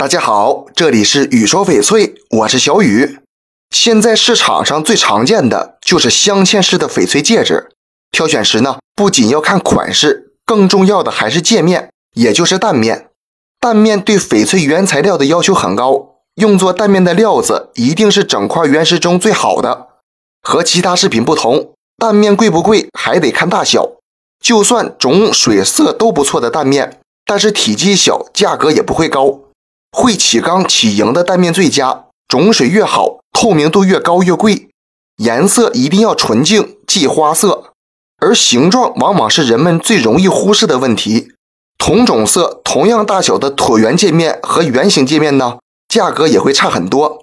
大家好，这里是雨说翡翠，我是小雨。现在市场上最常见的就是镶嵌式的翡翠戒指。挑选时呢，不仅要看款式，更重要的还是界面，也就是蛋面。蛋面对翡翠原材料的要求很高，用作蛋面的料子一定是整块原石中最好的。和其他饰品不同，蛋面贵不贵还得看大小。就算种水色都不错的蛋面，但是体积小，价格也不会高。会起缸起莹的蛋面最佳，种水越好，透明度越高越贵。颜色一定要纯净，忌花色。而形状往往是人们最容易忽视的问题。同种色、同样大小的椭圆界面和圆形界面呢，价格也会差很多。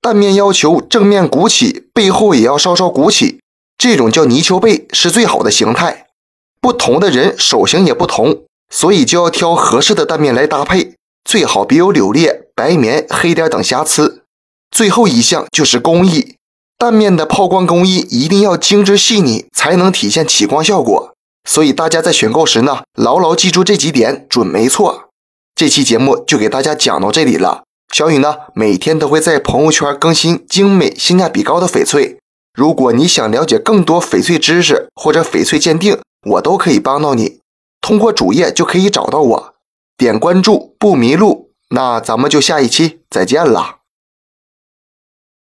蛋面要求正面鼓起，背后也要稍稍鼓起，这种叫泥鳅背是最好的形态。不同的人手型也不同，所以就要挑合适的蛋面来搭配。最好别有柳裂、白棉、黑点等瑕疵。最后一项就是工艺，蛋面的抛光工艺一定要精致细腻，才能体现起光效果。所以大家在选购时呢，牢牢记住这几点，准没错。这期节目就给大家讲到这里了。小雨呢，每天都会在朋友圈更新精美、性价比高的翡翠。如果你想了解更多翡翠知识或者翡翠鉴定，我都可以帮到你。通过主页就可以找到我。点关注不迷路，那咱们就下一期再见了。